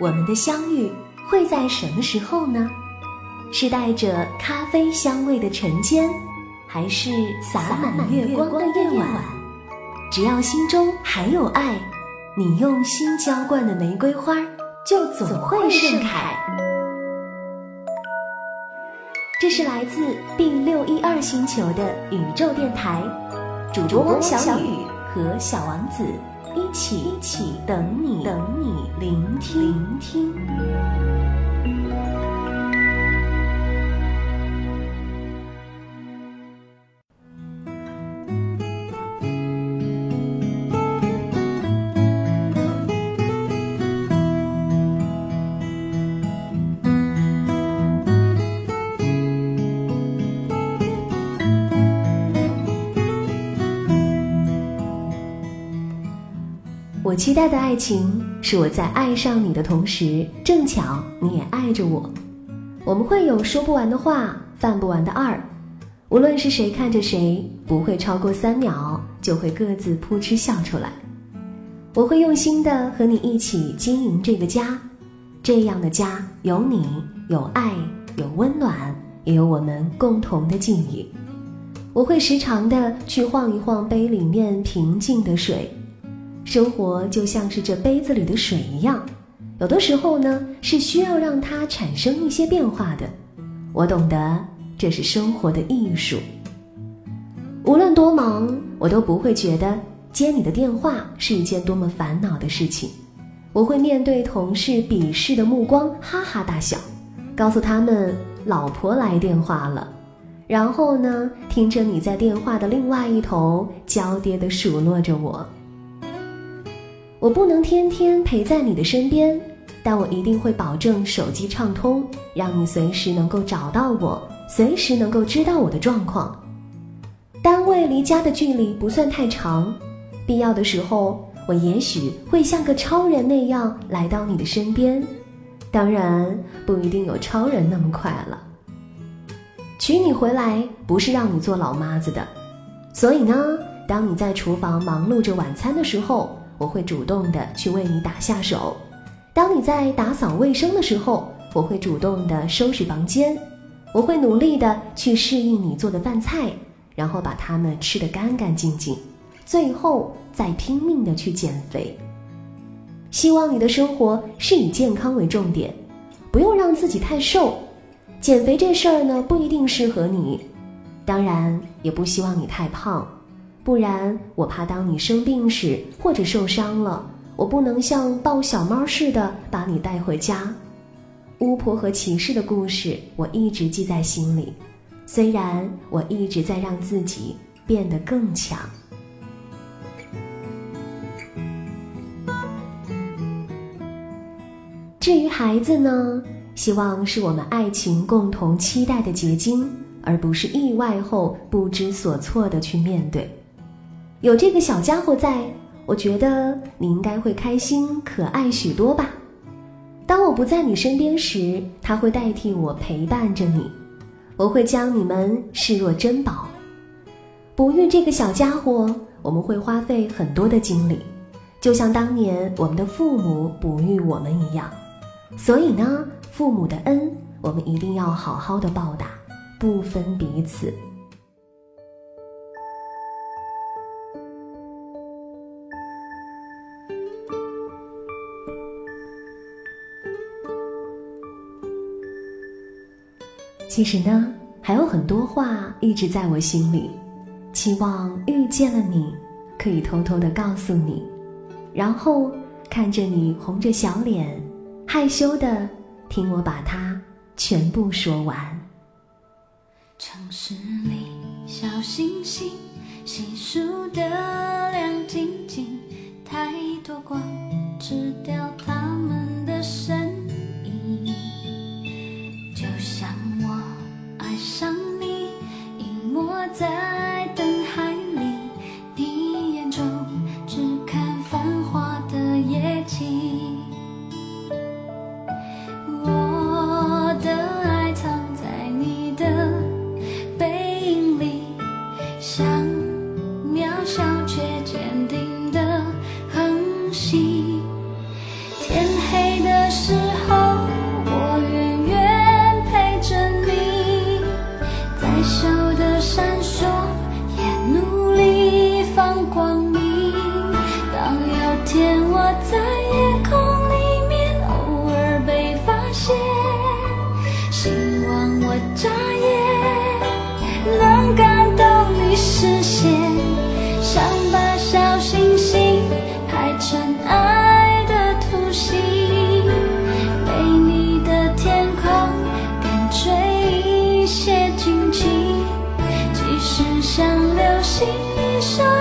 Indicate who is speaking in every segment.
Speaker 1: 我们的相遇会在什么时候呢？是带着咖啡香味的晨间，还是洒满月光的夜晚？只要心中还有爱，你用心浇灌的玫瑰花就总会盛开。这是来自 B 六一二星球的宇宙电台，主播汪小雨和小王子一起一起等你等你聆听聆听。我期待的爱情是我在爱上你的同时，正巧你也爱着我。我们会有说不完的话，犯不完的二。无论是谁看着谁，不会超过三秒就会各自扑哧笑出来。我会用心的和你一起经营这个家，这样的家有你，有爱，有温暖，也有我们共同的记忆。我会时常的去晃一晃杯里面平静的水。生活就像是这杯子里的水一样，有的时候呢是需要让它产生一些变化的。我懂得，这是生活的艺术。无论多忙，我都不会觉得接你的电话是一件多么烦恼的事情。我会面对同事鄙视的目光，哈哈大笑，告诉他们老婆来电话了。然后呢，听着你在电话的另外一头娇嗲的数落着我。我不能天天陪在你的身边，但我一定会保证手机畅通，让你随时能够找到我，随时能够知道我的状况。单位离家的距离不算太长，必要的时候，我也许会像个超人那样来到你的身边。当然，不一定有超人那么快了。娶你回来不是让你做老妈子的，所以呢，当你在厨房忙碌着晚餐的时候。我会主动的去为你打下手，当你在打扫卫生的时候，我会主动的收拾房间，我会努力的去适应你做的饭菜，然后把它们吃得干干净净，最后再拼命的去减肥。希望你的生活是以健康为重点，不用让自己太瘦。减肥这事儿呢，不一定适合你，当然也不希望你太胖。不然，我怕当你生病时或者受伤了，我不能像抱小猫似的把你带回家。巫婆和骑士的故事，我一直记在心里。虽然我一直在让自己变得更强。至于孩子呢，希望是我们爱情共同期待的结晶，而不是意外后不知所措的去面对。有这个小家伙在，我觉得你应该会开心可爱许多吧。当我不在你身边时，他会代替我陪伴着你。我会将你们视若珍宝。哺育这个小家伙，我们会花费很多的精力，就像当年我们的父母哺育我们一样。所以呢，父母的恩，我们一定要好好的报答，不分彼此。其实呢，还有很多话一直在我心里，期望遇见了你，可以偷偷的告诉你，然后看着你红着小脸，害羞的听我把它全部说完。
Speaker 2: 城市里小星星稀疏的亮晶晶，太多光吃掉它们的身。我在灯海里，你眼中只看繁华的夜景。我的爱藏在你的背影里，像渺小。一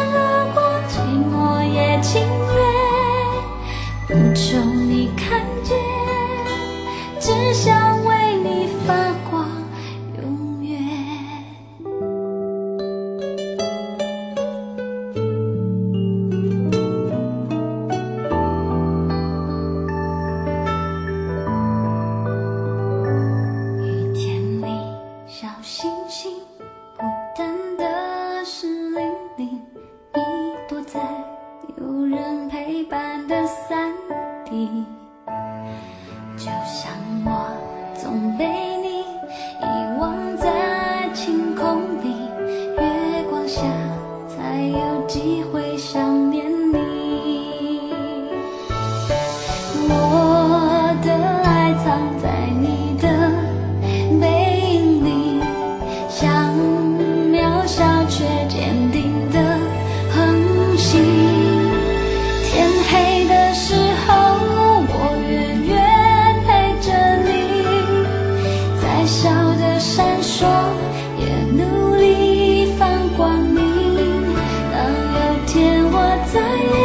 Speaker 2: 在